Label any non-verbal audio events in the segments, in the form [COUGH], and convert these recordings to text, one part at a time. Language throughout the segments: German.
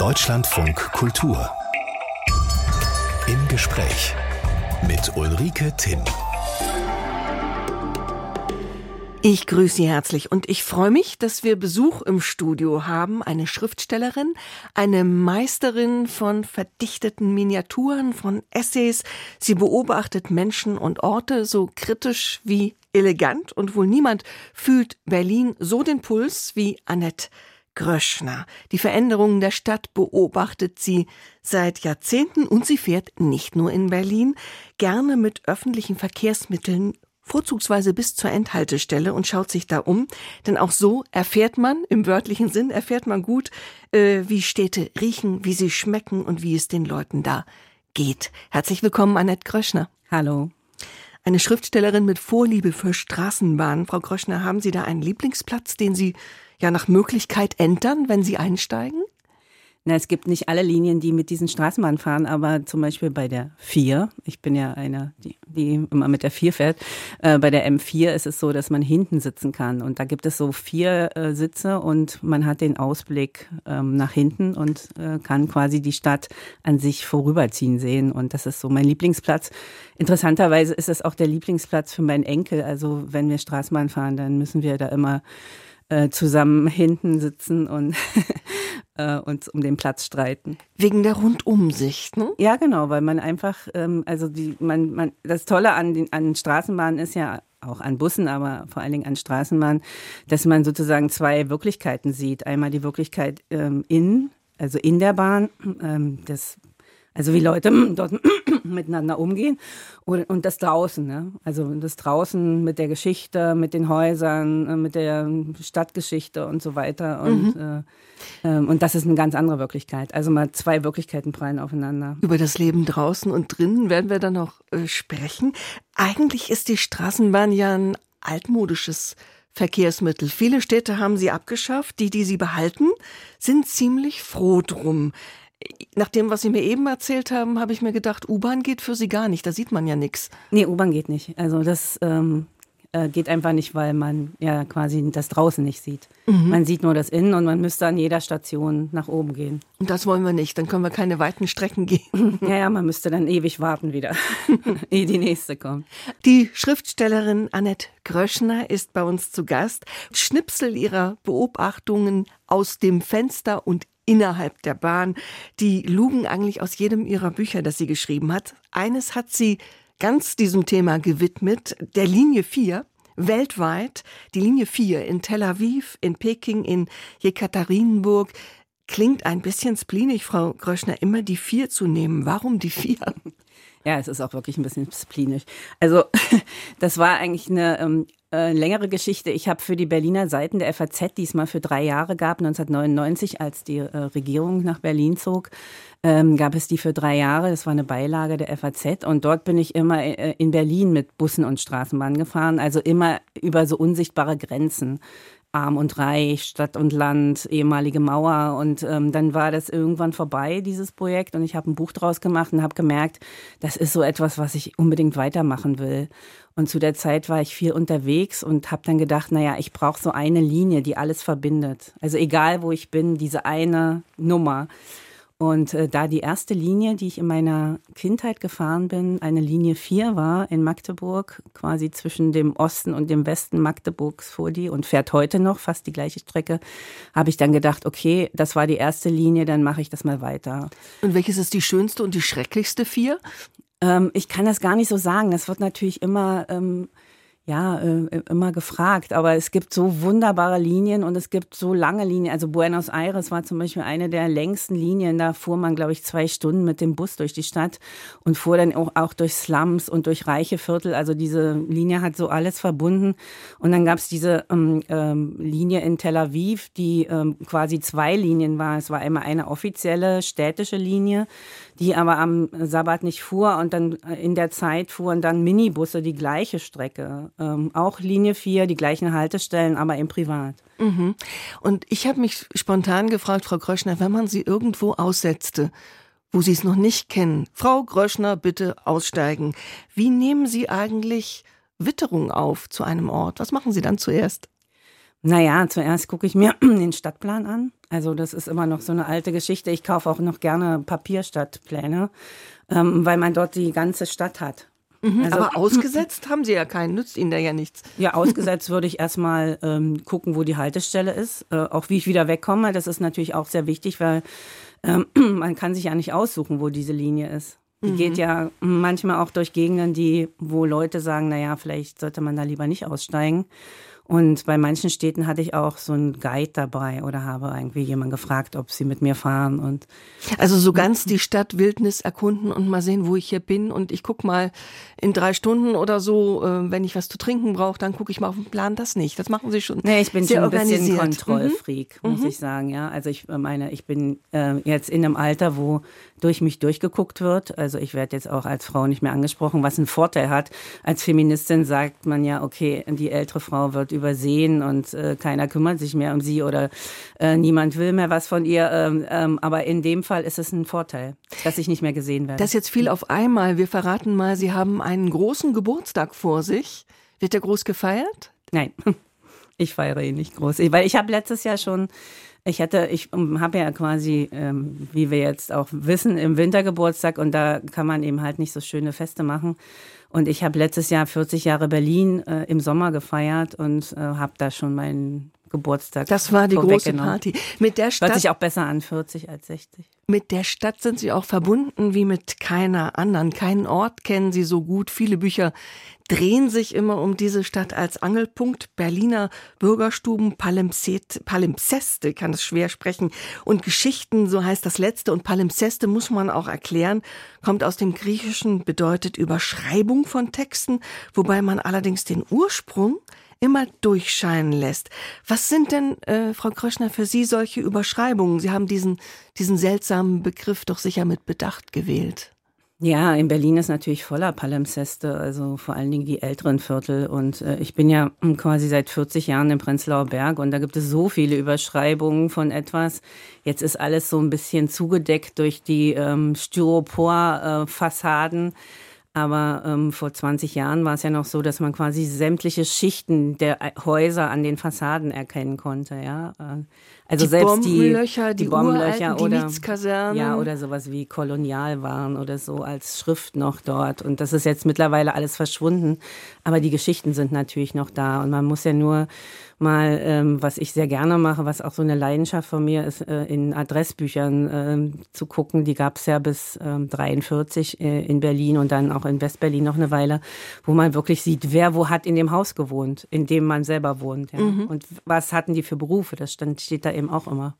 Deutschlandfunk Kultur. Im Gespräch mit Ulrike Timm. Ich grüße Sie herzlich und ich freue mich, dass wir Besuch im Studio haben. Eine Schriftstellerin, eine Meisterin von verdichteten Miniaturen, von Essays. Sie beobachtet Menschen und Orte so kritisch wie elegant und wohl niemand fühlt Berlin so den Puls wie Annette Gröschner. Die Veränderungen der Stadt beobachtet sie seit Jahrzehnten und sie fährt nicht nur in Berlin, gerne mit öffentlichen Verkehrsmitteln vorzugsweise bis zur Endhaltestelle und schaut sich da um. Denn auch so erfährt man, im wörtlichen Sinn, erfährt man gut, äh, wie Städte riechen, wie sie schmecken und wie es den Leuten da geht. Herzlich willkommen, Annette Gröschner. Hallo. Eine Schriftstellerin mit Vorliebe für Straßenbahnen. Frau Gröschner, haben Sie da einen Lieblingsplatz, den Sie ja nach Möglichkeit entern, wenn Sie einsteigen? Na, es gibt nicht alle Linien, die mit diesen Straßenbahnen fahren, aber zum Beispiel bei der 4, ich bin ja eine, die, die immer mit der 4 fährt, äh, bei der M4 ist es so, dass man hinten sitzen kann. Und da gibt es so vier äh, Sitze und man hat den Ausblick ähm, nach hinten und äh, kann quasi die Stadt an sich vorüberziehen sehen. Und das ist so mein Lieblingsplatz. Interessanterweise ist es auch der Lieblingsplatz für meinen Enkel. Also wenn wir Straßenbahn fahren, dann müssen wir da immer äh, zusammen hinten sitzen und [LAUGHS] äh, uns um den Platz streiten. Wegen der Rundumsicht, ne? Ja, genau, weil man einfach, ähm, also die, man, man, das Tolle an den an Straßenbahnen ist ja auch an Bussen, aber vor allen Dingen an Straßenbahnen, dass man sozusagen zwei Wirklichkeiten sieht. Einmal die Wirklichkeit ähm, in, also in der Bahn, ähm, das also wie Leute [CLEARS THROAT] dort [CLEARS THROAT] miteinander umgehen und, und das draußen, ne? also das draußen mit der Geschichte, mit den Häusern, äh, mit der Stadtgeschichte und so weiter und mhm. äh, äh, und das ist eine ganz andere Wirklichkeit. Also mal zwei Wirklichkeiten prallen aufeinander. Über das Leben draußen und drinnen werden wir dann noch äh, sprechen. Eigentlich ist die Straßenbahn ja ein altmodisches Verkehrsmittel. Viele Städte haben sie abgeschafft. Die, die sie behalten, sind ziemlich froh drum nach dem, was Sie mir eben erzählt haben, habe ich mir gedacht, U-Bahn geht für Sie gar nicht. Da sieht man ja nichts. Nee, U-Bahn geht nicht. Also das ähm, äh, geht einfach nicht, weil man ja quasi das draußen nicht sieht. Mhm. Man sieht nur das Innen und man müsste an jeder Station nach oben gehen. Und das wollen wir nicht. Dann können wir keine weiten Strecken gehen. [LAUGHS] ja, ja, man müsste dann ewig warten wieder, [LAUGHS] ehe die nächste kommt. Die Schriftstellerin Annette Gröschner ist bei uns zu Gast. Schnipsel ihrer Beobachtungen aus dem Fenster und innerhalb der Bahn. Die lugen eigentlich aus jedem ihrer Bücher, das sie geschrieben hat. Eines hat sie ganz diesem Thema gewidmet, der Linie 4 weltweit, die Linie 4 in Tel Aviv, in Peking, in Jekaterinburg. Klingt ein bisschen spleenig, Frau Gröschner, immer die 4 zu nehmen. Warum die 4? Ja, es ist auch wirklich ein bisschen splinisch. Also [LAUGHS] das war eigentlich eine ähm, äh, längere Geschichte. Ich habe für die Berliner Seiten der FAZ, die es mal für drei Jahre gab, 1999, als die äh, Regierung nach Berlin zog, ähm, gab es die für drei Jahre. Das war eine Beilage der FAZ. Und dort bin ich immer äh, in Berlin mit Bussen und Straßenbahnen gefahren, also immer über so unsichtbare Grenzen. Arm und Reich, Stadt und Land, ehemalige Mauer. Und ähm, dann war das irgendwann vorbei, dieses Projekt. Und ich habe ein Buch draus gemacht und habe gemerkt, das ist so etwas, was ich unbedingt weitermachen will. Und zu der Zeit war ich viel unterwegs und habe dann gedacht, naja, ich brauche so eine Linie, die alles verbindet. Also egal, wo ich bin, diese eine Nummer. Und äh, da die erste Linie, die ich in meiner Kindheit gefahren bin, eine Linie 4 war in Magdeburg, quasi zwischen dem Osten und dem Westen Magdeburgs fuhr die und fährt heute noch fast die gleiche Strecke, habe ich dann gedacht, okay, das war die erste Linie, dann mache ich das mal weiter. Und welches ist die schönste und die schrecklichste 4? Ähm, ich kann das gar nicht so sagen. Das wird natürlich immer ähm, ja, äh, immer gefragt. Aber es gibt so wunderbare Linien und es gibt so lange Linien. Also Buenos Aires war zum Beispiel eine der längsten Linien. Da fuhr man, glaube ich, zwei Stunden mit dem Bus durch die Stadt und fuhr dann auch, auch durch Slums und durch reiche Viertel. Also diese Linie hat so alles verbunden. Und dann gab es diese ähm, ähm, Linie in Tel Aviv, die ähm, quasi zwei Linien war. Es war einmal eine offizielle städtische Linie, die aber am Sabbat nicht fuhr. Und dann äh, in der Zeit fuhren dann Minibusse die gleiche Strecke ähm, auch Linie 4, die gleichen Haltestellen, aber im Privat. Mhm. Und ich habe mich spontan gefragt, Frau Gröschner, wenn man sie irgendwo aussetzte, wo Sie es noch nicht kennen, Frau Gröschner, bitte aussteigen. Wie nehmen Sie eigentlich Witterung auf zu einem Ort? Was machen Sie dann zuerst? Naja, zuerst gucke ich mir [CLEARS THROAT] den Stadtplan an. Also das ist immer noch so eine alte Geschichte. Ich kaufe auch noch gerne Papierstadtpläne, ähm, weil man dort die ganze Stadt hat. Mhm, also, aber ausgesetzt haben Sie ja keinen, nützt Ihnen da ja nichts. Ja, ausgesetzt würde ich erstmal ähm, gucken, wo die Haltestelle ist, äh, auch wie ich wieder wegkomme. Das ist natürlich auch sehr wichtig, weil ähm, [CLEARS THROAT] man kann sich ja nicht aussuchen, wo diese Linie ist. Die mhm. geht ja manchmal auch durch Gegenden, die, wo Leute sagen, naja, vielleicht sollte man da lieber nicht aussteigen. Und bei manchen Städten hatte ich auch so einen Guide dabei oder habe irgendwie jemand gefragt, ob sie mit mir fahren und also so ganz die Stadt Wildnis erkunden und mal sehen, wo ich hier bin und ich guck mal in drei Stunden oder so, äh, wenn ich was zu trinken brauche, dann gucke ich mal auf den Plan. Das nicht. Das machen Sie schon. Nee, ich bin schon ein bisschen Kontrollfreak, mhm. muss mhm. ich sagen. Ja, also ich meine, ich bin äh, jetzt in einem Alter, wo durch mich durchgeguckt wird. Also ich werde jetzt auch als Frau nicht mehr angesprochen, was einen Vorteil hat. Als Feministin sagt man ja, okay, die ältere Frau wird übersehen und äh, keiner kümmert sich mehr um sie oder äh, niemand will mehr was von ihr. Ähm, ähm, aber in dem Fall ist es ein Vorteil, dass ich nicht mehr gesehen werde. Das jetzt viel auf einmal. Wir verraten mal, Sie haben einen großen Geburtstag vor sich. Wird der groß gefeiert? Nein, [LAUGHS] ich feiere ihn nicht groß. Weil ich habe letztes Jahr schon ich hatte, ich habe ja quasi, ähm, wie wir jetzt auch wissen, im Winter Geburtstag und da kann man eben halt nicht so schöne Feste machen. Und ich habe letztes Jahr 40 Jahre Berlin äh, im Sommer gefeiert und äh, habe da schon meinen Geburtstag. Das war die große Party. Mit der Stadt. Hört sich auch besser an 40 als 60. Mit der Stadt sind Sie auch verbunden wie mit keiner anderen. Keinen Ort kennen Sie so gut. Viele Bücher drehen sich immer um diese Stadt als Angelpunkt. Berliner Bürgerstuben, Palimpseste, kann es schwer sprechen, und Geschichten, so heißt das letzte. Und Palimpseste muss man auch erklären, kommt aus dem Griechischen, bedeutet Überschreibung von Texten, wobei man allerdings den Ursprung immer durchscheinen lässt. Was sind denn, äh, Frau Kröschner, für Sie solche Überschreibungen? Sie haben diesen, diesen seltsamen Begriff doch sicher mit Bedacht gewählt. Ja, in Berlin ist natürlich voller Palimpseste, also vor allen Dingen die älteren Viertel. Und äh, ich bin ja quasi seit 40 Jahren im Prenzlauer Berg und da gibt es so viele Überschreibungen von etwas. Jetzt ist alles so ein bisschen zugedeckt durch die ähm, Styropor-Fassaden. Äh, aber ähm, vor 20 Jahren war es ja noch so, dass man quasi sämtliche Schichten der Häuser an den Fassaden erkennen konnte. Ja, äh, also die selbst Bombenlöcher, die, die Bombenlöcher die oder ja oder sowas wie Kolonial waren oder so als Schrift noch dort. Und das ist jetzt mittlerweile alles verschwunden. Aber die Geschichten sind natürlich noch da und man muss ja nur mal, ähm, was ich sehr gerne mache, was auch so eine Leidenschaft von mir ist, äh, in Adressbüchern äh, zu gucken. Die gab es ja bis ähm, 43 äh, in Berlin und dann auch in Westberlin noch eine Weile, wo man wirklich sieht, wer wo hat in dem Haus gewohnt, in dem man selber wohnt. Ja. Mhm. Und was hatten die für Berufe? Das stand, steht da eben auch immer.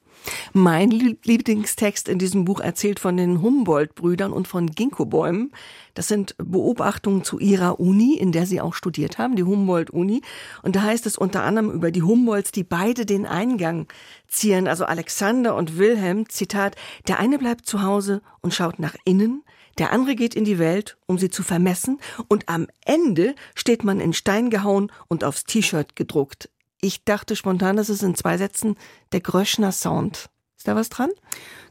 Mein Lieblingstext in diesem Buch erzählt von den Humboldt-Brüdern und von Ginkgobäumen. Das sind Beobachtungen zu ihrer Uni, in der sie auch studiert haben, die Humboldt-Uni. Und da heißt es unter anderem über die Humboldts, die beide den Eingang zieren, also Alexander und Wilhelm, Zitat, der eine bleibt zu Hause und schaut nach innen, der andere geht in die Welt, um sie zu vermessen, und am Ende steht man in Stein gehauen und aufs T-Shirt gedruckt. Ich dachte spontan, das ist in zwei Sätzen der Gröschner Sound. Ist da was dran?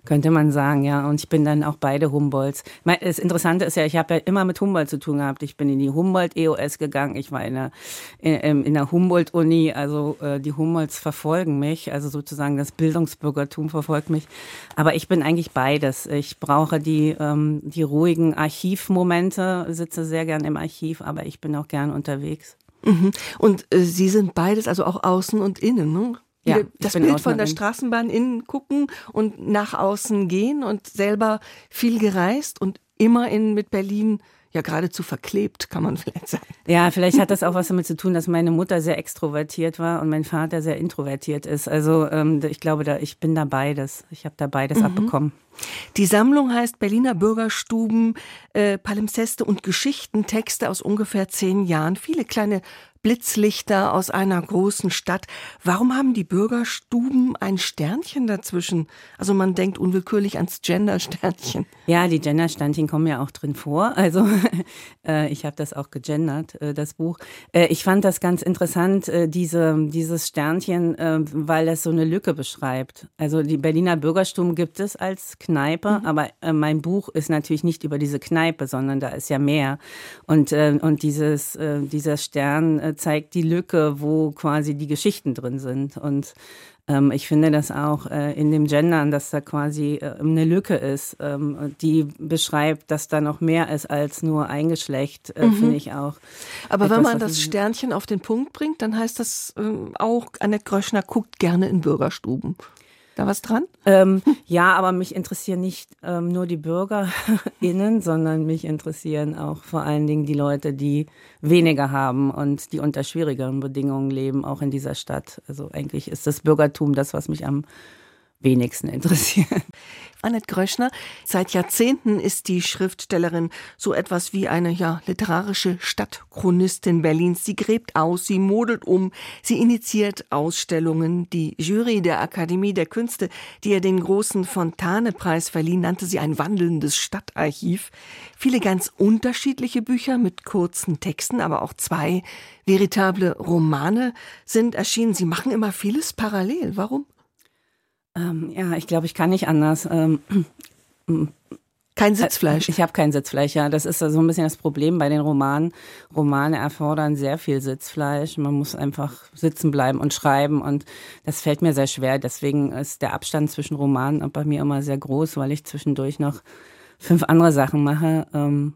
Könnte man sagen, ja. Und ich bin dann auch beide Humboldts. Das Interessante ist ja, ich habe ja immer mit Humboldt zu tun gehabt. Ich bin in die Humboldt-EOS gegangen. Ich war in der, in, in der Humboldt-Uni. Also äh, die Humboldts verfolgen mich. Also sozusagen das Bildungsbürgertum verfolgt mich. Aber ich bin eigentlich beides. Ich brauche die, ähm, die ruhigen Archivmomente, sitze sehr gern im Archiv, aber ich bin auch gern unterwegs. Mhm. Und äh, Sie sind beides, also auch außen und innen, ne? Ja, das Bild von der Straßenbahn innen gucken und nach außen gehen und selber viel gereist und immer in mit Berlin ja geradezu verklebt, kann man [LAUGHS] vielleicht sagen. Ja, vielleicht hat das auch was damit zu tun, dass meine Mutter sehr extrovertiert war und mein Vater sehr introvertiert ist. Also ähm, ich glaube, da ich bin da beides. Ich habe da beides mhm. abbekommen. Die Sammlung heißt Berliner Bürgerstuben, äh, Palimpseste und Geschichtentexte aus ungefähr zehn Jahren. Viele kleine Blitzlichter aus einer großen Stadt. Warum haben die Bürgerstuben ein Sternchen dazwischen? Also man denkt unwillkürlich ans Gender-Sternchen. Ja, die Gender-Sternchen kommen ja auch drin vor. Also [LAUGHS] äh, ich habe das auch gegendert, äh, das Buch. Äh, ich fand das ganz interessant, äh, diese, dieses Sternchen, äh, weil das so eine Lücke beschreibt. Also die Berliner Bürgerstuben gibt es als Kneipe, mhm. aber äh, mein Buch ist natürlich nicht über diese Kneipe, sondern da ist ja mehr. Und, und dieses, dieser Stern zeigt die Lücke, wo quasi die Geschichten drin sind. Und ähm, ich finde das auch äh, in dem Gendern, dass da quasi äh, eine Lücke ist, ähm, die beschreibt, dass da noch mehr ist als nur ein Geschlecht, äh, mhm. finde ich auch. Aber etwas, wenn man das Sternchen auf den Punkt bringt, dann heißt das ähm, auch, Annette Gröschner guckt gerne in Bürgerstuben da was dran? Ähm, ja, aber mich interessieren nicht ähm, nur die BürgerInnen, [LAUGHS] sondern mich interessieren auch vor allen Dingen die Leute, die weniger haben und die unter schwierigeren Bedingungen leben, auch in dieser Stadt. Also eigentlich ist das Bürgertum das, was mich am wenigsten interessieren. Annette Gröschner, seit Jahrzehnten ist die Schriftstellerin so etwas wie eine ja, literarische Stadtchronistin Berlins. Sie gräbt aus, sie modelt um, sie initiiert Ausstellungen. Die Jury der Akademie der Künste, die ihr den großen Fontane-Preis verlieh, nannte sie ein wandelndes Stadtarchiv. Viele ganz unterschiedliche Bücher mit kurzen Texten, aber auch zwei veritable Romane sind erschienen. Sie machen immer vieles parallel. Warum? Ähm, ja, ich glaube, ich kann nicht anders. Ähm, [CLEARS THROAT] kein Sitzfleisch. Ich habe kein Sitzfleisch, ja. Das ist so ein bisschen das Problem bei den Romanen. Romane erfordern sehr viel Sitzfleisch. Man muss einfach sitzen bleiben und schreiben und das fällt mir sehr schwer. Deswegen ist der Abstand zwischen Romanen bei mir immer sehr groß, weil ich zwischendurch noch fünf andere Sachen mache. Ähm,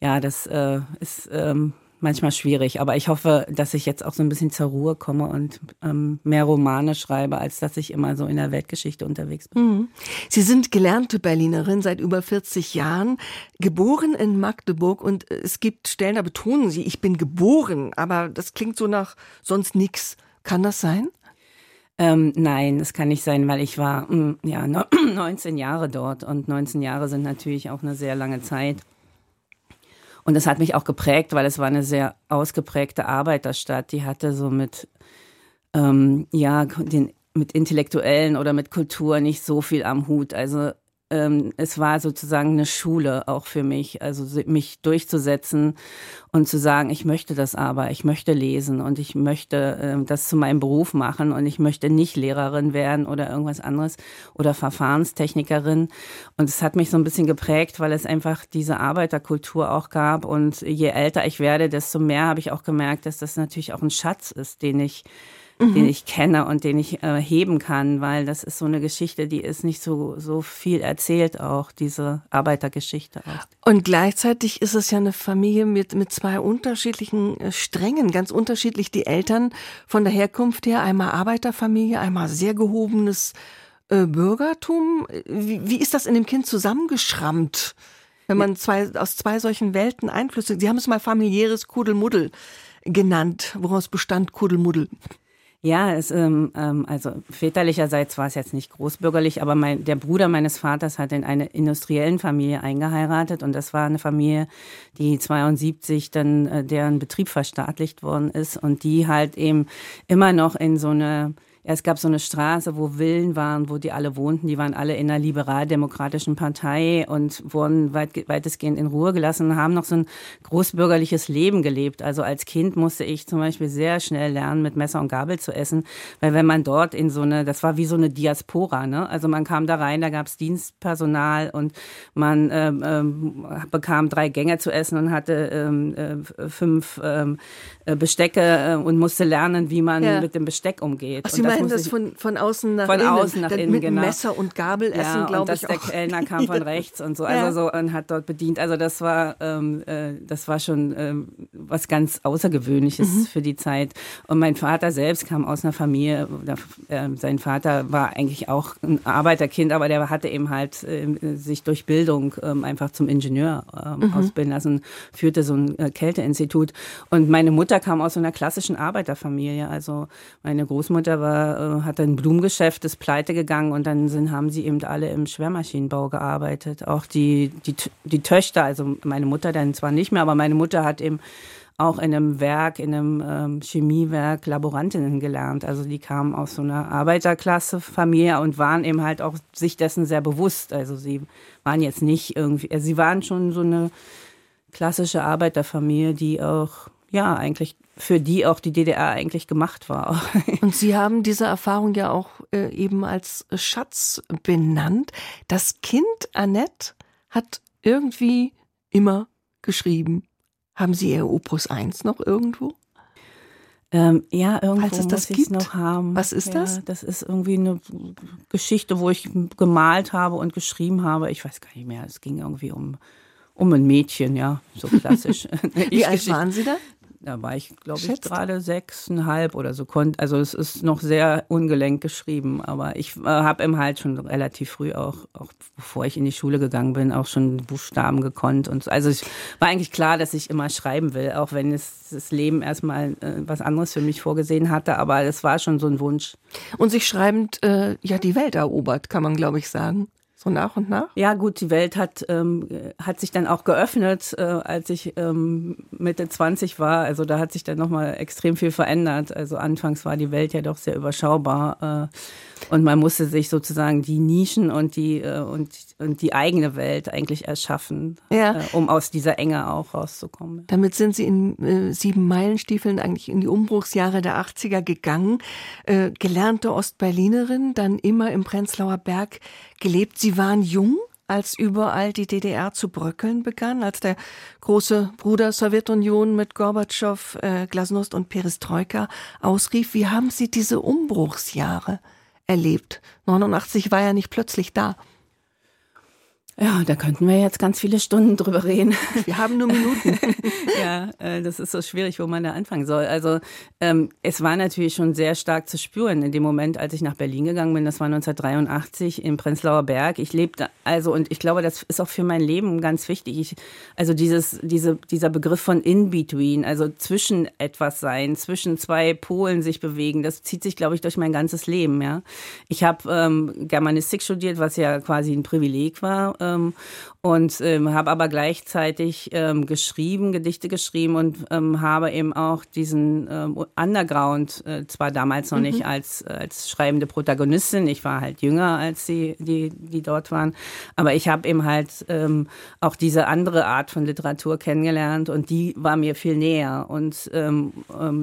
ja, das äh, ist ähm, manchmal schwierig. Aber ich hoffe, dass ich jetzt auch so ein bisschen zur Ruhe komme und ähm, mehr Romane schreibe, als dass ich immer so in der Weltgeschichte unterwegs bin. Mhm. Sie sind gelernte Berlinerin seit über 40 Jahren, geboren in Magdeburg und es gibt Stellen, da betonen Sie, ich bin geboren, aber das klingt so nach sonst nichts. Kann das sein? Ähm, nein, das kann nicht sein, weil ich war mm, ja [CLEARS THROAT] 19 Jahre dort und 19 Jahre sind natürlich auch eine sehr lange Zeit. Und das hat mich auch geprägt, weil es war eine sehr ausgeprägte Arbeiterstadt. Die hatte so mit, ähm, ja, den, mit Intellektuellen oder mit Kultur nicht so viel am Hut. Also ähm, es war sozusagen eine Schule auch für mich, also mich durchzusetzen und zu sagen, ich möchte das aber, ich möchte lesen und ich möchte ähm, das zu meinem Beruf machen und ich möchte nicht Lehrerin werden oder irgendwas anderes oder Verfahrenstechnikerin. Und es hat mich so ein bisschen geprägt, weil es einfach diese Arbeiterkultur auch gab. Und je älter ich werde, desto mehr habe ich auch gemerkt, dass das natürlich auch ein Schatz ist, den ich mhm. den ich kenne und den ich äh, heben kann, weil das ist so eine Geschichte, die ist nicht so, so viel erzählt auch, diese Arbeitergeschichte auch. Und gleichzeitig ist es ja eine Familie mit, mit zwei unterschiedlichen äh, Strängen, ganz unterschiedlich die Eltern von der Herkunft her, einmal Arbeiterfamilie, einmal sehr gehobenes äh, Bürgertum. Wie, wie ist das in dem Kind zusammengeschrammt? Wenn man zwei, aus zwei solchen Welten Einflüsse, Sie haben es mal familiäres Kuddelmuddel genannt. Woraus bestand Kuddelmuddel? Ja, es, ähm, ähm, also väterlicherseits war es jetzt nicht großbürgerlich, aber mein, der Bruder meines Vaters hat in eine industriellen Familie eingeheiratet und das war eine Familie, die 72 dann äh, deren Betrieb verstaatlicht worden ist und die halt eben immer noch in so eine es gab so eine Straße, wo Villen waren, wo die alle wohnten. Die waren alle in einer liberal-demokratischen Partei und wurden weit, weitestgehend in Ruhe gelassen und haben noch so ein großbürgerliches Leben gelebt. Also als Kind musste ich zum Beispiel sehr schnell lernen, mit Messer und Gabel zu essen, weil wenn man dort in so eine, das war wie so eine Diaspora, ne? Also man kam da rein, da gab es Dienstpersonal und man ähm, ähm, bekam drei Gänge zu essen und hatte ähm, äh, fünf ähm, äh, Bestecke äh, und musste lernen, wie man ja. mit dem Besteck umgeht. Ach, meinen das von, von außen nach von innen. Von außen nach innen, mit genau. Messer und Gabel essen, ja, glaube ich. Der Kellner [LAUGHS] kam von rechts und so, also ja. so und hat dort bedient. Also das war, ähm, äh, das war schon ähm, was ganz Außergewöhnliches mhm. für die Zeit. Und mein Vater selbst kam aus einer Familie, äh, sein Vater war eigentlich auch ein Arbeiterkind, aber der hatte eben halt äh, sich durch Bildung ähm, einfach zum Ingenieur ähm, mhm. ausbilden lassen, führte so ein äh, Kälteinstitut. Und meine Mutter kam aus so einer klassischen Arbeiterfamilie. Also meine Großmutter war äh, hatte ein Blumengeschäft, ist pleite gegangen und dann sind, haben sie eben alle im Schwermaschinenbau gearbeitet. Auch die, die, die Töchter, also meine Mutter dann zwar nicht mehr, aber meine Mutter hat eben auch in einem Werk, in einem ähm, Chemiewerk Laborantinnen gelernt. Also die kamen aus so einer Arbeiterklasse-Familie und waren eben halt auch sich dessen sehr bewusst. Also sie waren jetzt nicht irgendwie, also sie waren schon so eine klassische Arbeiterfamilie, die auch ja eigentlich für die auch die DDR eigentlich gemacht war. [LAUGHS] Und Sie haben diese Erfahrung ja auch äh, eben als Schatz benannt. Das Kind Annette hat irgendwie immer geschrieben. Haben Sie Ihr Opus 1 noch irgendwo? Ähm, ja, irgendwo Falls es das muss ich noch haben. Was ist ja, das? Das ist irgendwie eine Geschichte, wo ich gemalt habe und geschrieben habe. Ich weiß gar nicht mehr. Es ging irgendwie um um ein Mädchen, ja, so klassisch. [LAUGHS] Wie alt waren Sie da? Da war ich, glaube ich, gerade sechseinhalb oder so. Also es ist noch sehr ungelenk geschrieben, aber ich äh, habe im halt schon relativ früh auch, auch bevor ich in die Schule gegangen bin, auch schon Buchstaben gekonnt. Und so. Also es war eigentlich klar, dass ich immer schreiben will, auch wenn es das Leben erstmal äh, was anderes für mich vorgesehen hatte, aber es war schon so ein Wunsch. Und sich schreibend äh, ja die Welt erobert, kann man, glaube ich, sagen so nach und nach? Ja, gut, die Welt hat, ähm, hat sich dann auch geöffnet, äh, als ich ähm, Mitte 20 war. Also da hat sich dann nochmal extrem viel verändert. Also anfangs war die Welt ja doch sehr überschaubar. Äh, und man musste sich sozusagen die Nischen und die, äh, und, und die eigene Welt eigentlich erschaffen, ja. äh, um aus dieser Enge auch rauszukommen. Damit sind Sie in äh, sieben Meilenstiefeln eigentlich in die Umbruchsjahre der 80er gegangen. Äh, gelernte Ostberlinerin, dann immer im Prenzlauer Berg gelebt. Sie waren jung, als überall die DDR zu bröckeln begann, als der große Bruder Sowjetunion mit Gorbatschow, äh, Glasnost und Perestroika ausrief. Wie haben Sie diese Umbruchsjahre erlebt. 89 war ja nicht plötzlich da. Ja, da könnten wir jetzt ganz viele Stunden drüber reden. Wir haben nur Minuten. [LAUGHS] ja, äh, das ist so schwierig, wo man da anfangen soll. Also ähm, es war natürlich schon sehr stark zu spüren in dem Moment, als ich nach Berlin gegangen bin. Das war 1983 im Prenzlauer Berg. Ich lebte also und ich glaube, das ist auch für mein Leben ganz wichtig. Ich, also dieses, diese, dieser Begriff von in between, also zwischen etwas sein, zwischen zwei Polen sich bewegen, das zieht sich, glaube ich, durch mein ganzes Leben. Ja, ich habe ähm, Germanistik studiert, was ja quasi ein Privileg war ähm, und ähm, habe aber gleichzeitig ähm, geschrieben, Gedichte geschrieben und ähm, habe eben auch diesen ähm, Underground, äh, zwar damals noch mhm. nicht als, als schreibende Protagonistin, ich war halt jünger als die, die, die dort waren, aber ich habe eben halt ähm, auch diese andere Art von Literatur kennengelernt und die war mir viel näher und ähm,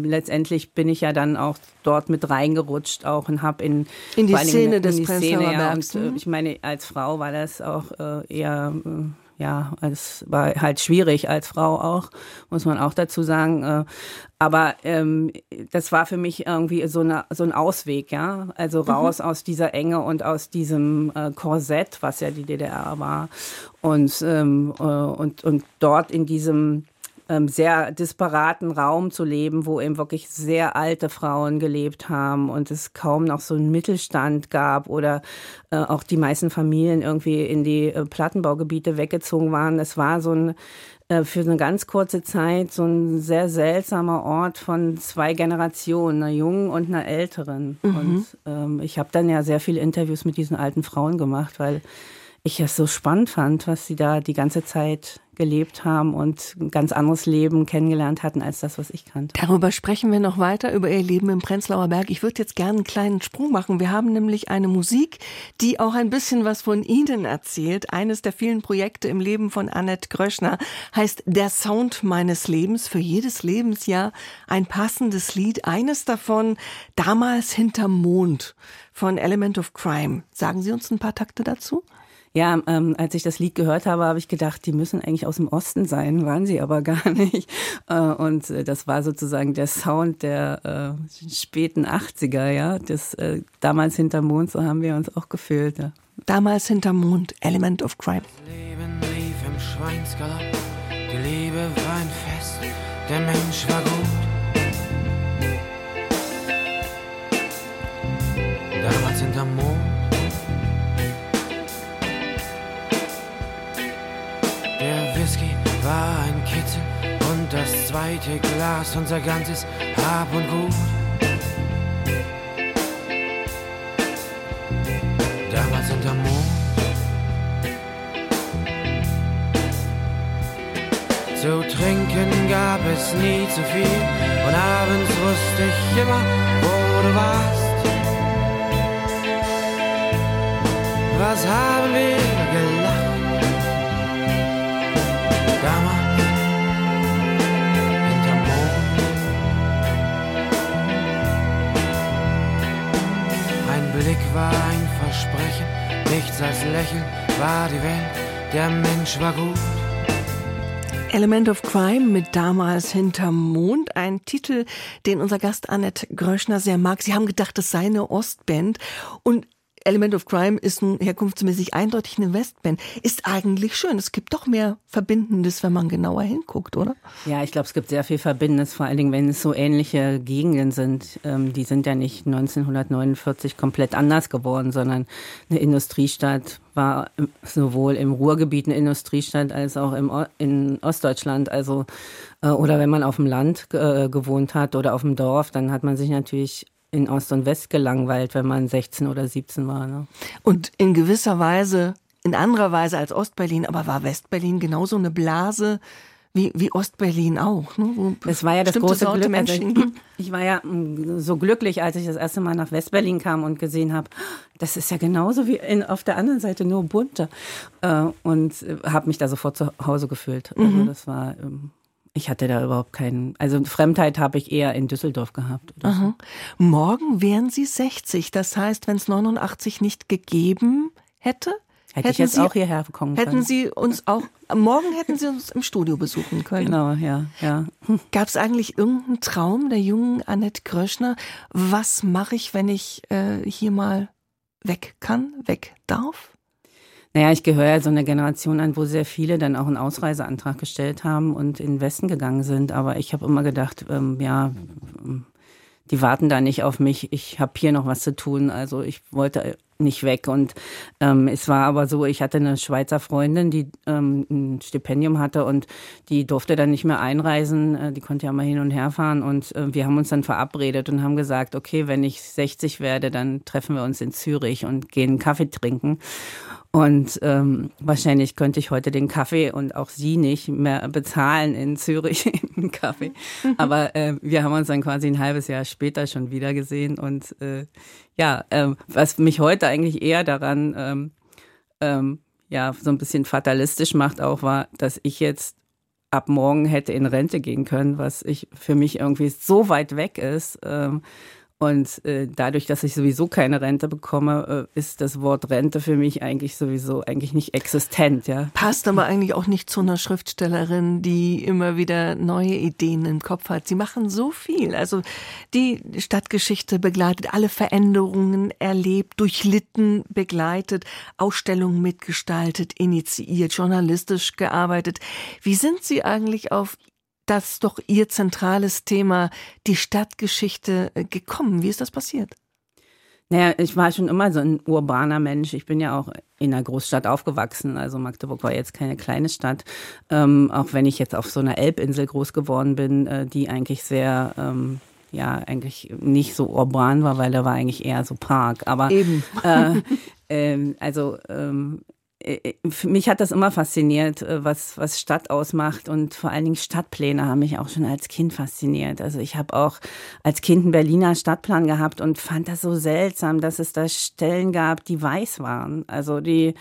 letztendlich bin ich ja dann auch dort mit reingerutscht auch und habe in, in die Szene in, in des die Szene, ja, und, äh, ich meine, als Frau war das auch äh, eher äh, ja, es war halt schwierig als Frau auch, muss man auch dazu sagen. Äh, aber ähm, das war für mich irgendwie so, eine, so ein Ausweg, ja. Also mhm. raus mhm. aus dieser Enge und aus diesem äh, Korsett, was ja die DDR war. Und, ähm, äh, und, und dort in diesem ähm, sehr disparaten Raum zu leben, wo eben wirklich sehr alte Frauen gelebt haben und es kaum noch so einen Mittelstand gab oder äh, auch die meisten Familien irgendwie in die äh, Plattenbaugebiete weggezogen waren. Es war so ein äh, für eine ganz kurze Zeit so ein sehr seltsamer Ort von zwei Generationen, einer jungen und einer älteren. Mhm. Und ähm, ich habe dann ja sehr viele Interviews mit diesen alten Frauen gemacht, weil ich es so spannend fand, was sie da die ganze Zeit gelebt haben und ein ganz anderes Leben kennengelernt hatten als das, was ich kannte. Darüber sprechen wir noch weiter, über ihr Leben im Prenzlauer Berg. Ich würde jetzt gerne einen kleinen Sprung machen. Wir haben nämlich eine Musik, die auch ein bisschen was von Ihnen erzählt. Eines der vielen Projekte im Leben von Annette Gröschner heißt Der Sound meines Lebens. Für jedes Lebensjahr ein passendes Lied. Eines davon damals hinterm Mond von Element of Crime. Sagen Sie uns ein paar Takte dazu? Ja, ähm, als ich das Lied gehört habe, habe ich gedacht, die müssen eigentlich aus dem Osten sein, waren sie aber [LAUGHS] gar nicht. Äh, und äh, das war sozusagen der Sound der äh, späten 80er, ja. Das, äh, damals hinterm Mond, so haben wir uns auch gefühlt. Ja. Damals hinterm Mond, Element of Crime. Das Leben lief im Schweinsgalopp, die Liebe war ein Fest, der Mensch war gut. Damals hinterm Mond war ein Kitzel und das zweite Glas unser ganzes Hab und Gut. Damals hinterm Mond. Zu trinken gab es nie zu viel und abends wusste ich immer, wo du warst. Was haben wir gelacht? Versprechen, nichts als Lächeln war die Welt, der Mensch war gut. Element of Crime mit damals hinterm Mond, ein Titel, den unser Gast Annette Gröschner sehr mag. Sie haben gedacht, das sei eine Ostband und Element of Crime ist nun herkunftsmäßig eindeutig eine Westband. Ist eigentlich schön. Es gibt doch mehr Verbindendes, wenn man genauer hinguckt, oder? Ja, ich glaube, es gibt sehr viel Verbindendes, vor allen Dingen, wenn es so ähnliche Gegenden sind. Ähm, die sind ja nicht 1949 komplett anders geworden, sondern eine Industriestadt war sowohl im Ruhrgebiet eine Industriestadt als auch im, in Ostdeutschland. Also, äh, oder wenn man auf dem Land äh, gewohnt hat oder auf dem Dorf, dann hat man sich natürlich in Ost und West gelangweilt, wenn man 16 oder 17 war. Ne? Und in gewisser Weise, in anderer Weise als Ostberlin, aber war Westberlin genauso eine Blase? Wie, wie Ostberlin auch. Ne? das war ja das große Glück. Menschen. Also [CLEARS THROAT] ich, ich war ja mm, so glücklich, als ich das erste Mal nach Westberlin kam und gesehen habe, das ist ja genauso wie in, auf der anderen Seite nur bunter. Äh, und äh, habe mich da sofort zu Hause gefühlt. Also mhm. das war ähm, ich hatte da überhaupt keinen, also Fremdheit habe ich eher in Düsseldorf gehabt. So. Morgen wären Sie 60. Das heißt, wenn es 89 nicht gegeben hätte, Hätte ich jetzt Sie, auch hierher kommen können. Hätten Sie uns auch, morgen hätten Sie uns im Studio besuchen können. Genau, ja, ja. Gab es eigentlich irgendeinen Traum der jungen Annette Gröschner? Was mache ich, wenn ich äh, hier mal weg kann, weg darf? Naja, ich gehöre ja so einer Generation an, wo sehr viele dann auch einen Ausreiseantrag gestellt haben und in den Westen gegangen sind. Aber ich habe immer gedacht, ähm, ja, die warten da nicht auf mich. Ich habe hier noch was zu tun. Also ich wollte nicht weg. Und ähm, es war aber so, ich hatte eine Schweizer Freundin, die ähm, ein Stipendium hatte und die durfte dann nicht mehr einreisen. Äh, die konnte ja mal hin und her fahren. Und äh, wir haben uns dann verabredet und haben gesagt, okay, wenn ich 60 werde, dann treffen wir uns in Zürich und gehen Kaffee trinken. Und ähm, wahrscheinlich könnte ich heute den Kaffee und auch Sie nicht mehr bezahlen in Zürich [LAUGHS] im Kaffee. Mhm. Aber äh, wir haben uns dann quasi ein halbes Jahr später schon wieder gesehen. Und äh, ja, äh, was mich heute eigentlich eher daran ähm, ähm, ja so ein bisschen fatalistisch macht, auch war, dass ich jetzt ab morgen hätte in Rente gehen können, was ich für mich irgendwie so weit weg ist. Ähm, und äh, dadurch, dass ich sowieso keine Rente bekomme, äh, ist das Wort Rente für mich eigentlich sowieso eigentlich nicht existent, ja. Passt aber eigentlich auch nicht zu einer Schriftstellerin, die immer wieder neue Ideen im Kopf hat. Sie machen so viel. Also die Stadtgeschichte begleitet, alle Veränderungen erlebt, durchlitten, begleitet, Ausstellungen mitgestaltet, initiiert, journalistisch gearbeitet. Wie sind Sie eigentlich auf das doch Ihr zentrales Thema, die Stadtgeschichte, äh, gekommen? Wie ist das passiert? Naja, ich war schon immer so ein urbaner Mensch. Ich bin ja auch in einer Großstadt aufgewachsen. Also Magdeburg war jetzt keine kleine Stadt. Ähm, auch wenn ich jetzt auf so einer Elbinsel groß geworden bin, äh, die eigentlich sehr, ähm, ja, eigentlich nicht so urban war, weil da war eigentlich eher so Park. Aber Eben. Äh, [LAUGHS] äh, also ähm, äh, mich hat das immer fasziniert, äh, was, was Stadt ausmacht und vor allen Dingen Stadtpläne haben mich auch schon als Kind fasziniert. Also ich habe auch als Kind einen Berliner Stadtplan gehabt und fand das so seltsam, dass es da Stellen gab, die weiß waren. Also die,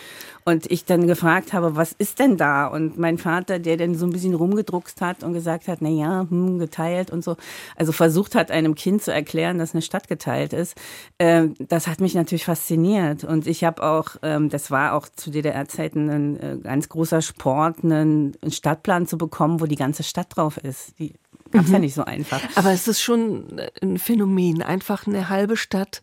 und ich dann gefragt habe, was ist denn da? Und mein Vater, der dann so ein bisschen rumgedruckst hat und gesagt hat, na ja, hm, geteilt und so, also versucht hat, einem Kind zu erklären, dass eine Stadt geteilt ist, äh, das hat mich natürlich fasziniert. Und ich habe auch, ähm, das war auch zu DDR DDR-Zeiten ein äh, ganz großer Sport, einen Stadtplan zu bekommen, wo die ganze Stadt drauf ist. Die gab es mhm. ja nicht so einfach. Aber es ist schon ein Phänomen, einfach eine halbe Stadt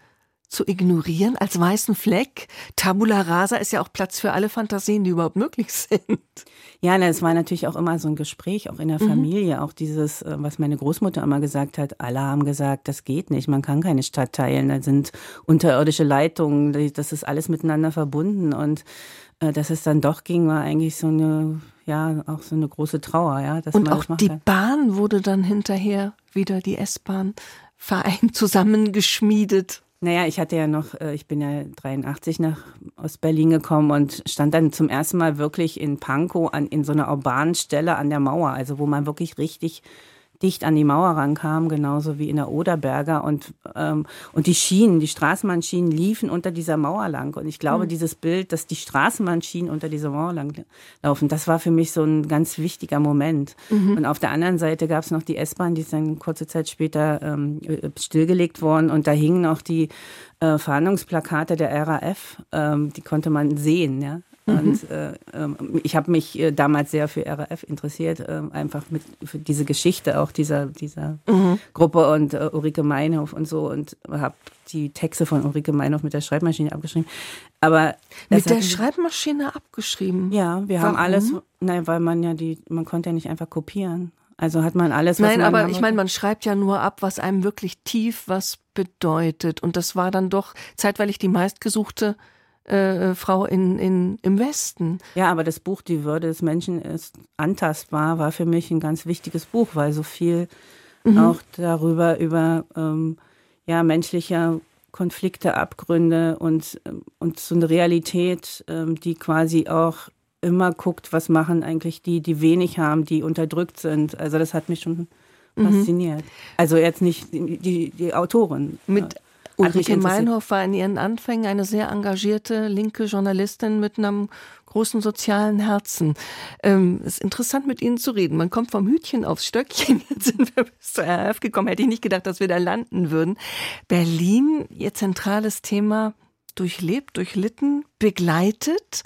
zu ignorieren als weißen Fleck. Tabula rasa ist ja auch Platz für alle Fantasien, die überhaupt möglich [LAUGHS] sind. Ja, es war natürlich auch immer so ein Gespräch, auch in der mhm. Familie, auch dieses, äh, was meine Großmutter immer gesagt hat, alle haben gesagt, das geht nicht, man kann keine Stadt teilen, da sind unterirdische Leitungen, das ist alles miteinander verbunden und äh, dass es dann doch ging, war eigentlich so eine, ja, auch so eine große Trauer, ja. Dass Und auch die hat. Bahn wurde dann hinterher wieder die S-Bahn Verein [LAUGHS] zusammengeschmiedet. Naja, ich hatte ja noch, äh, ich bin ja 83 nach Ostberlin gekommen und stand dann zum ersten Mal wirklich in Pankow an, in so einer urbanen Stelle an der Mauer, also wo man wirklich richtig dicht an die Mauer rankam, genauso wie in der Oderberger. Und, ähm, und die Schienen, die Straßenbahnschienen liefen unter dieser Mauer lang. Und ich glaube, mhm. dieses Bild, dass die Straßenbahnschienen unter dieser Mauer lang laufen, das war für mich so ein ganz wichtiger Moment. Mhm. Und auf der anderen Seite gab es noch die S-Bahn, die ist dann kurze Zeit später ähm, stillgelegt worden. Und da hingen noch die äh, Fahndungsplakate der RAF, ähm, die konnte man sehen, ja. Und äh, ähm, ich habe mich äh, damals sehr für RAF interessiert, äh, einfach mit für diese Geschichte auch dieser, dieser mhm. Gruppe und äh, Ulrike Meinhof und so und habe die Texte von Ulrike Meinhof mit der Schreibmaschine abgeschrieben. Aber mit der Schreibmaschine abgeschrieben? Ja, wir Warum? haben alles, nein, weil man ja die, man konnte ja nicht einfach kopieren. Also hat man alles. Was Nein, aber ich meine, man schreibt ja nur ab, was einem wirklich tief was bedeutet. Und das war dann doch zeitweilig die meistgesuchte äh, Frau in, in, im Westen. Ja, aber das Buch Die Würde des Menschen ist antastbar, war für mich ein ganz wichtiges Buch, weil so viel mhm. auch darüber, über ähm, ja, menschliche Konflikte, Abgründe und, und so eine Realität, ähm, die quasi auch immer guckt, was machen eigentlich die, die wenig haben, die unterdrückt sind. Also das hat mich schon mhm. fasziniert. Also jetzt nicht die, die, die Autorin. Mit Ulrike Meinhoff war in ihren Anfängen eine sehr engagierte linke Journalistin mit einem großen sozialen Herzen. Ähm, ist interessant, mit Ihnen zu reden. Man kommt vom Hütchen aufs Stöckchen. [LAUGHS] Jetzt sind wir bis zur RF gekommen. Hätte ich nicht gedacht, dass wir da landen würden. Berlin, Ihr zentrales Thema, durchlebt, durchlitten, begleitet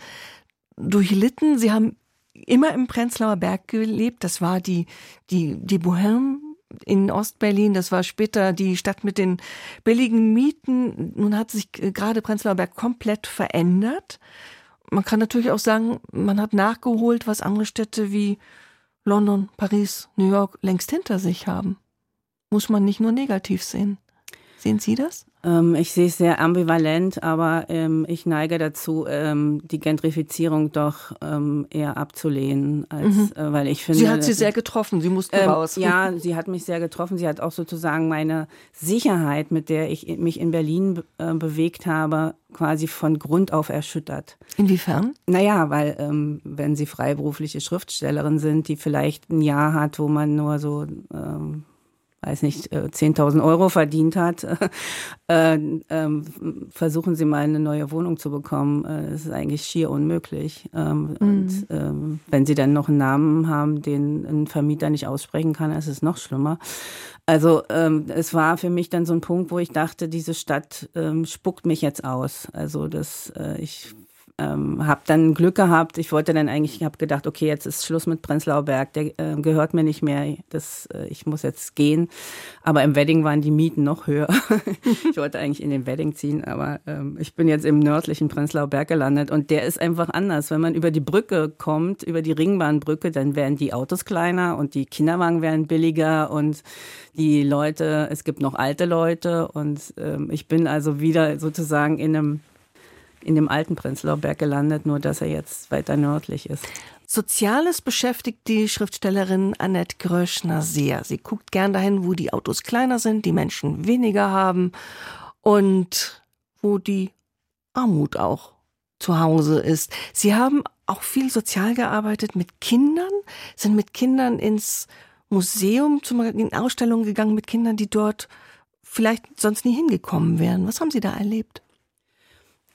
durchlitten. Sie haben immer im Prenzlauer Berg gelebt. Das war die, die, die Bohème in Ostberlin. Das war später die Stadt mit den billigen Mieten. Nun hat sich gerade Prenzlauer Berg komplett verändert. Man kann natürlich auch sagen, man hat nachgeholt, was andere Städte wie London, Paris, New York längst hinter sich haben. Muss man nicht nur negativ sehen. Sehen Sie das? Ähm, ich sehe es sehr ambivalent, aber ähm, ich neige dazu, ähm, die Gentrifizierung doch ähm, eher abzulehnen, als, mhm. äh, weil ich finde. Sie hat Sie sehr getroffen, Sie mussten ähm, raus. Ja, sie hat mich sehr getroffen. Sie hat auch sozusagen meine Sicherheit, mit der ich mich in Berlin äh, bewegt habe, quasi von Grund auf erschüttert. Inwiefern? Naja, weil ähm, wenn Sie freiberufliche Schriftstellerin sind, die vielleicht ein Jahr hat, wo man nur so ähm, weiß nicht, 10.000 äh, Euro verdient hat, [LAUGHS] äh, äh, versuchen Sie mal eine neue Wohnung zu bekommen. Äh, das ist eigentlich schier unmöglich. Ähm, mhm. Und ähm, wenn Sie dann noch einen Namen haben, den ein Vermieter nicht aussprechen kann, ist es noch schlimmer. Also ähm, es war für mich dann so ein Punkt, wo ich dachte, diese Stadt ähm, spuckt mich jetzt aus. Also das, äh, ich ähm, habe dann Glück gehabt. Ich wollte dann eigentlich, ich habe gedacht, okay, jetzt ist Schluss mit Prenzlauer Berg, der äh, gehört mir nicht mehr. Das, äh, ich muss jetzt gehen. Aber im Wedding waren die Mieten noch höher. [LAUGHS] ich wollte eigentlich in den Wedding ziehen, aber ähm, ich bin jetzt im nördlichen Prenzlauer Berg gelandet und der ist einfach anders. Wenn man über die Brücke kommt, über die Ringbahnbrücke, dann werden die Autos kleiner und die Kinderwagen werden billiger und die Leute, es gibt noch alte Leute und ähm, ich bin also wieder sozusagen in einem in dem alten Prenzlauer Berg gelandet, nur dass er jetzt weiter nördlich ist. Soziales beschäftigt die Schriftstellerin Annette Gröschner sehr. Sie guckt gern dahin, wo die Autos kleiner sind, die Menschen weniger haben und wo die Armut auch zu Hause ist. Sie haben auch viel sozial gearbeitet mit Kindern, sind mit Kindern ins Museum, in Ausstellungen gegangen mit Kindern, die dort vielleicht sonst nie hingekommen wären. Was haben Sie da erlebt?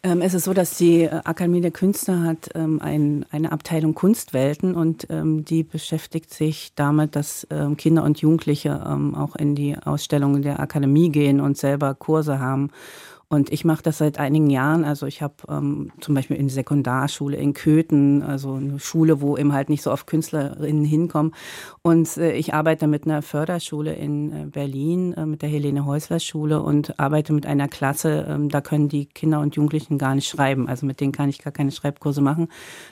Ähm, es ist so, dass die äh, Akademie der Künste hat ähm, ein, eine Abteilung Kunstwelten und ähm, die beschäftigt sich damit, dass ähm, Kinder und Jugendliche ähm, auch in die Ausstellungen der Akademie gehen und selber Kurse haben. Und ich mache das seit einigen Jahren. Also ich habe ähm, zum Beispiel in Sekundarschule in Köthen, also eine Schule, wo eben halt nicht so oft Künstlerinnen hinkommen. Und äh, ich arbeite mit einer Förderschule in äh, Berlin, äh, mit der Helene Häusler Schule und arbeite mit einer Klasse, ähm, da können die Kinder und Jugendlichen gar nicht schreiben. Also mit denen kann ich gar keine Schreibkurse machen.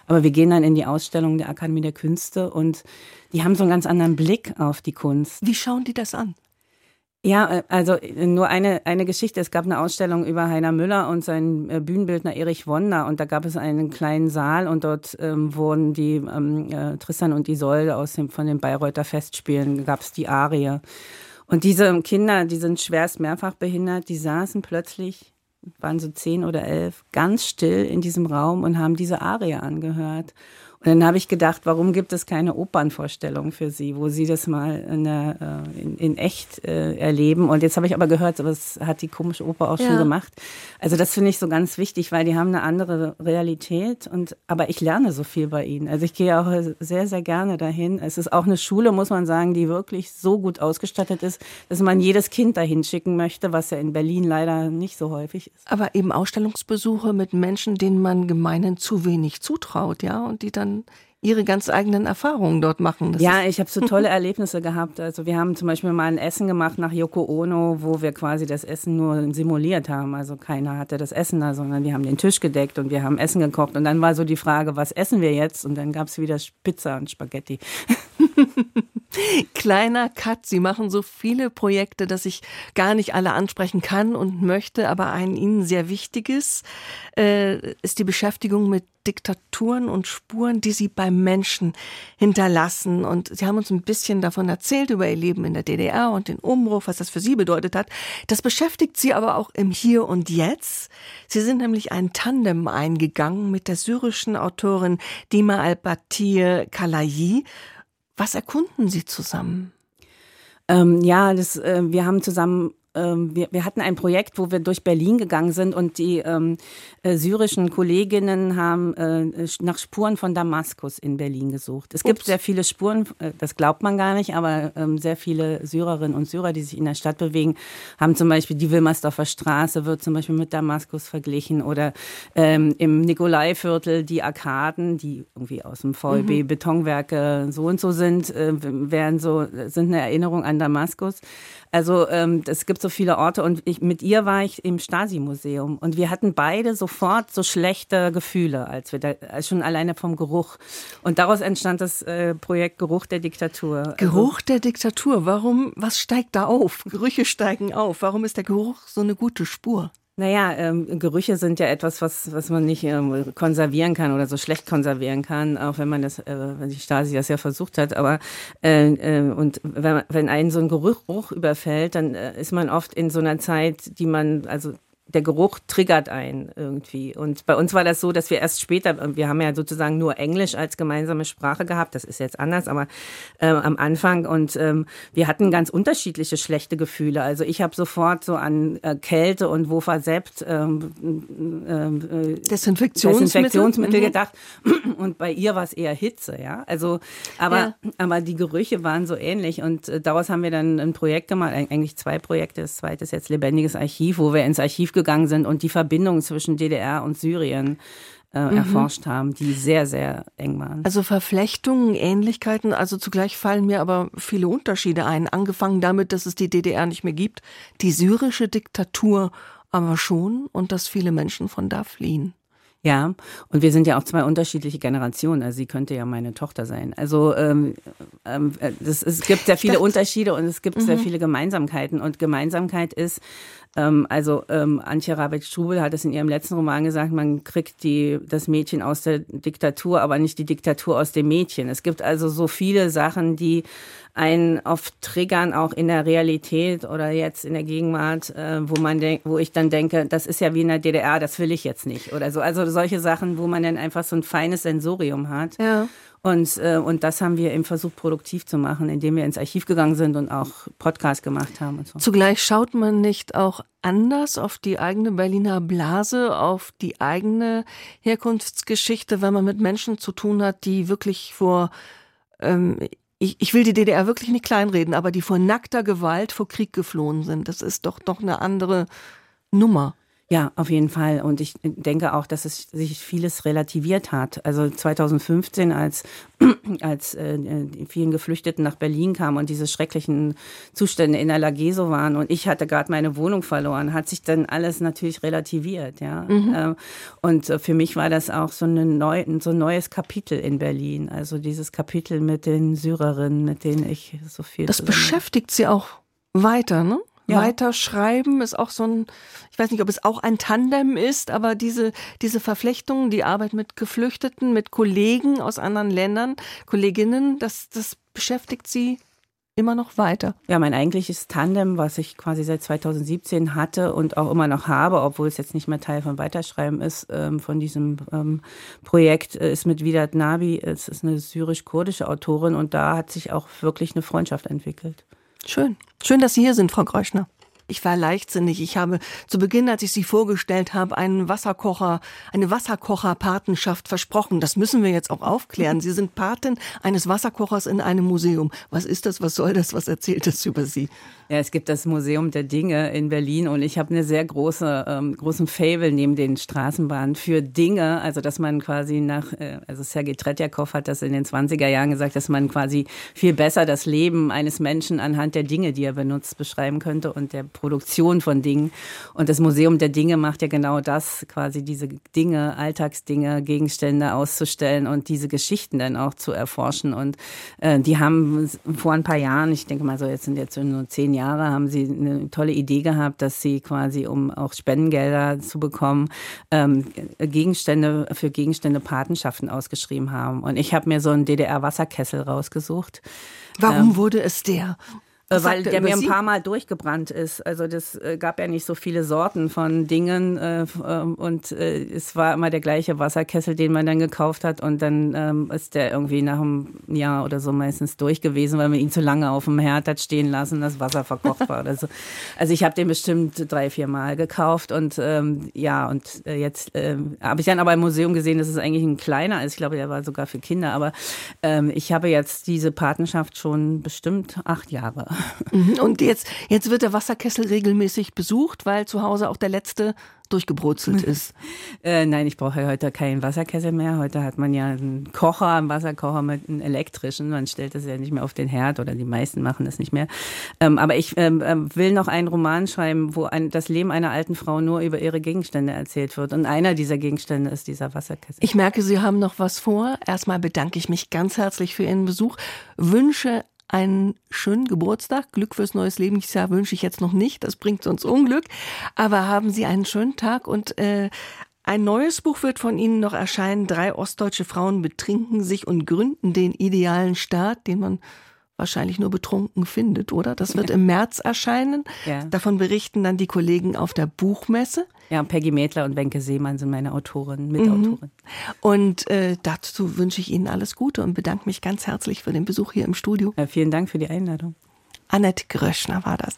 Aber wir gehen dann in die Ausstellung der Akademie der Künste und die haben so einen ganz anderen Blick auf die Kunst. Wie schauen die das an? Ja, äh, also äh, nur eine, eine Geschichte. Es gab eine Ausstellung über Heiner Müller und seinen äh, Bühnenbildner Erich Wonder und da gab es einen kleinen Saal und dort ähm, wurden die ähm, äh, Tristan und Isolde aus dem, von den Bayreuther Festspielen, gab es die Arie. Und diese Kinder, die sind schwerst mehrfach behindert, die saßen plötzlich, waren so zehn oder elf, ganz still in diesem Raum und haben diese Arie angehört. Dann habe ich gedacht, warum gibt es keine Opernvorstellung für Sie, wo Sie das mal in, der, äh, in, in echt äh, erleben? Und jetzt habe ich aber gehört, das hat die komische Oper auch ja. schon gemacht. Also das finde ich so ganz wichtig, weil die haben eine andere Realität. Und aber ich lerne so viel bei ihnen. Also ich gehe auch sehr, sehr gerne dahin. Es ist auch eine Schule, muss man sagen, die wirklich so gut ausgestattet ist, dass man jedes Kind dahin schicken möchte, was ja in Berlin leider nicht so häufig ist. Aber eben Ausstellungsbesuche mit Menschen, denen man gemeinen zu wenig zutraut, ja, und die dann ihre ganz eigenen Erfahrungen dort machen. Das ja, ich habe so tolle Erlebnisse gehabt. Also wir haben zum Beispiel mal ein Essen gemacht nach Yoko Ono, wo wir quasi das Essen nur simuliert haben. Also keiner hatte das Essen da, sondern wir haben den Tisch gedeckt und wir haben Essen gekocht. Und dann war so die Frage, was essen wir jetzt? Und dann gab es wieder Pizza und Spaghetti. [LAUGHS] [LAUGHS] Kleiner Cut. Sie machen so viele Projekte, dass ich gar nicht alle ansprechen kann und möchte. Aber ein Ihnen sehr wichtiges äh, ist die Beschäftigung mit Diktaturen und Spuren, die Sie beim Menschen hinterlassen. Und Sie haben uns ein bisschen davon erzählt, über Ihr Leben in der DDR und den Umbruch, was das für Sie bedeutet hat. Das beschäftigt Sie aber auch im Hier und Jetzt. Sie sind nämlich ein Tandem eingegangen mit der syrischen Autorin Dima al-Batir Kalayi was erkunden Sie zusammen? Ähm, ja, das, äh, wir haben zusammen ähm, wir, wir hatten ein Projekt, wo wir durch Berlin gegangen sind und die ähm, äh, syrischen Kolleginnen haben äh, nach Spuren von Damaskus in Berlin gesucht. Es Ups. gibt sehr viele Spuren, äh, das glaubt man gar nicht, aber ähm, sehr viele Syrerinnen und Syrer, die sich in der Stadt bewegen, haben zum Beispiel die Wilmersdorfer Straße, wird zum Beispiel mit Damaskus verglichen oder ähm, im Nikolaiviertel die Arkaden, die irgendwie aus dem VEB mhm. Betonwerke so und so sind, äh, werden so, sind eine Erinnerung an Damaskus. Also ähm, es gibt so viele Orte und ich, mit ihr war ich im Stasi-Museum und wir hatten beide sofort so schlechte Gefühle, als wir da, schon alleine vom Geruch. Und daraus entstand das äh, Projekt Geruch der Diktatur. Also Geruch der Diktatur, warum, was steigt da auf? Gerüche steigen auf. Warum ist der Geruch so eine gute Spur? Naja, ähm, Gerüche sind ja etwas, was, was man nicht ähm, konservieren kann oder so schlecht konservieren kann, auch wenn man das, äh, wenn die Stasi das ja versucht hat. Aber äh, äh, und wenn, wenn einen so ein Geruch überfällt, dann äh, ist man oft in so einer Zeit, die man, also der Geruch triggert einen irgendwie. Und bei uns war das so, dass wir erst später, wir haben ja sozusagen nur Englisch als gemeinsame Sprache gehabt, das ist jetzt anders, aber äh, am Anfang und ähm, wir hatten ganz unterschiedliche schlechte Gefühle. Also ich habe sofort so an äh, Kälte und Wofa Sept ähm, äh, Desinfektionsmittel, Desinfektionsmittel mhm. gedacht [CLEARS THROAT] und bei ihr war es eher Hitze, ja. Also aber ja. aber die Gerüche waren so ähnlich und äh, daraus haben wir dann ein Projekt gemacht, eigentlich zwei Projekte. Das zweite ist jetzt lebendiges Archiv, wo wir ins Archiv gegangen sind und die Verbindung zwischen DDR und Syrien äh, mhm. erforscht haben, die sehr, sehr eng waren. Also Verflechtungen, Ähnlichkeiten, also zugleich fallen mir aber viele Unterschiede ein. Angefangen damit, dass es die DDR nicht mehr gibt, die syrische Diktatur aber schon und dass viele Menschen von da fliehen. Ja, und wir sind ja auch zwei unterschiedliche Generationen. Also sie könnte ja meine Tochter sein. Also ähm, ähm, das, es gibt sehr viele Unterschiede und es gibt mhm. sehr viele Gemeinsamkeiten. Und Gemeinsamkeit ist, ähm, also ähm, Antje Rabeck-Strubel hat es in ihrem letzten Roman gesagt, man kriegt die, das Mädchen aus der Diktatur, aber nicht die Diktatur aus dem Mädchen. Es gibt also so viele Sachen, die einen oft triggern, auch in der Realität oder jetzt in der Gegenwart, äh, wo man denkt, wo ich dann denke, das ist ja wie in der DDR, das will ich jetzt nicht oder so. Also solche Sachen, wo man dann einfach so ein feines Sensorium hat. Ja. Und, äh, und das haben wir eben versucht, produktiv zu machen, indem wir ins Archiv gegangen sind und auch Podcast gemacht haben. Und so. Zugleich schaut man nicht auch anders auf die eigene Berliner Blase, auf die eigene Herkunftsgeschichte, wenn man mit Menschen zu tun hat, die wirklich vor, ähm, ich, ich will die DDR wirklich nicht kleinreden, aber die vor nackter Gewalt vor Krieg geflohen sind. Das ist doch doch eine andere Nummer. Ja, auf jeden Fall. Und ich denke auch, dass es sich vieles relativiert hat. Also 2015, als, [CLEARS THROAT] als äh, die vielen Geflüchteten nach Berlin kamen und diese schrecklichen Zustände in der Lageso waren und ich hatte gerade meine Wohnung verloren, hat sich dann alles natürlich relativiert. Ja. Mhm. Ähm, und für mich war das auch so, eine neu, so ein neues Kapitel in Berlin. Also dieses Kapitel mit den Syrerinnen, mit denen ich so viel. Das beschäftigt Sie auch weiter, ne? Ja. Weiterschreiben ist auch so ein, ich weiß nicht, ob es auch ein Tandem ist, aber diese, diese Verflechtungen, die Arbeit mit Geflüchteten, mit Kollegen aus anderen Ländern, Kolleginnen, das, das beschäftigt Sie immer noch weiter. Ja, mein eigentliches Tandem, was ich quasi seit 2017 hatte und auch immer noch habe, obwohl es jetzt nicht mehr Teil von Weiterschreiben ist, ähm, von diesem ähm, Projekt, äh, ist mit Vidat Nabi. Es ist eine syrisch-kurdische Autorin und da hat sich auch wirklich eine Freundschaft entwickelt. Schön. Schön, dass Sie hier sind, Frau Greuschner. Ich war leichtsinnig. Ich habe zu Beginn, als ich Sie vorgestellt habe, einen Wasserkocher, eine Wasserkocherpatenschaft versprochen. Das müssen wir jetzt auch aufklären. Sie sind Patin eines Wasserkochers in einem Museum. Was ist das? Was soll das? Was erzählt das über Sie? Ja, es gibt das Museum der Dinge in Berlin und ich habe eine sehr große, ähm, großen Fable neben den Straßenbahnen für Dinge. Also, dass man quasi nach, äh, also Sergei Tretjakov hat das in den 20er Jahren gesagt, dass man quasi viel besser das Leben eines Menschen anhand der Dinge, die er benutzt, beschreiben könnte und der Produktion von Dingen. Und das Museum der Dinge macht ja genau das, quasi diese Dinge, Alltagsdinge, Gegenstände auszustellen und diese Geschichten dann auch zu erforschen. Und äh, die haben vor ein paar Jahren, ich denke mal so, jetzt sind jetzt nur zehn Jahre, haben sie eine tolle Idee gehabt, dass sie quasi, um auch Spendengelder zu bekommen, ähm, Gegenstände für Gegenstände Patenschaften ausgeschrieben haben. Und ich habe mir so einen DDR-Wasserkessel rausgesucht. Warum ähm, wurde es der? Was weil der mir ein paar Mal durchgebrannt ist. Also das äh, gab ja nicht so viele Sorten von Dingen äh, ähm, und äh, es war immer der gleiche Wasserkessel, den man dann gekauft hat und dann ähm, ist der irgendwie nach einem Jahr oder so meistens durch gewesen, weil man ihn zu lange auf dem Herd hat stehen lassen, das Wasser verkocht war oder so. Also ich habe den bestimmt drei, vier Mal gekauft und ähm, ja und äh, jetzt äh, habe ich dann aber im Museum gesehen, dass es eigentlich ein kleiner ist. Ich glaube, der war sogar für Kinder, aber ähm, ich habe jetzt diese Patenschaft schon bestimmt acht Jahre. Mhm. Und jetzt, jetzt wird der Wasserkessel regelmäßig besucht, weil zu Hause auch der letzte durchgebrutzelt [LAUGHS] ist. äh, nein, ich brauche heute keinen Wasserkessel mehr. Heute hat man ja einen Kocher, einen Wasserkocher mit einem elektrischen. Man stellt das ja nicht mehr auf den Herd oder die meisten machen das nicht mehr. Ähm, aber ich ähm, ähm, will noch einen Roman schreiben, wo ein, das Leben einer alten Frau nur über ihre Gegenstände erzählt wird. Und einer dieser Gegenstände ist dieser Wasserkessel. Ich merke, Sie haben noch was vor. Erstmal bedanke ich mich ganz herzlich für Ihren Besuch. Wünsche einen schönen Geburtstag. Glück fürs neues Lebensjahr wünsche ich jetzt noch nicht, das bringt uns Unglück. Aber haben Sie einen schönen Tag und äh, ein neues Buch wird von Ihnen noch erscheinen. Drei ostdeutsche Frauen betrinken sich und gründen den idealen Staat, den man wahrscheinlich nur betrunken findet, oder? Das wird im März erscheinen. Ja. Davon berichten dann die Kollegen auf der Buchmesse. Ja, Peggy Mädler und Wenke Seemann sind meine Autorinnen, Mitautorinnen. Mhm. Und äh, dazu wünsche ich Ihnen alles Gute und bedanke mich ganz herzlich für den Besuch hier im Studio. Ja, vielen Dank für die Einladung. Annette Gröschner war das.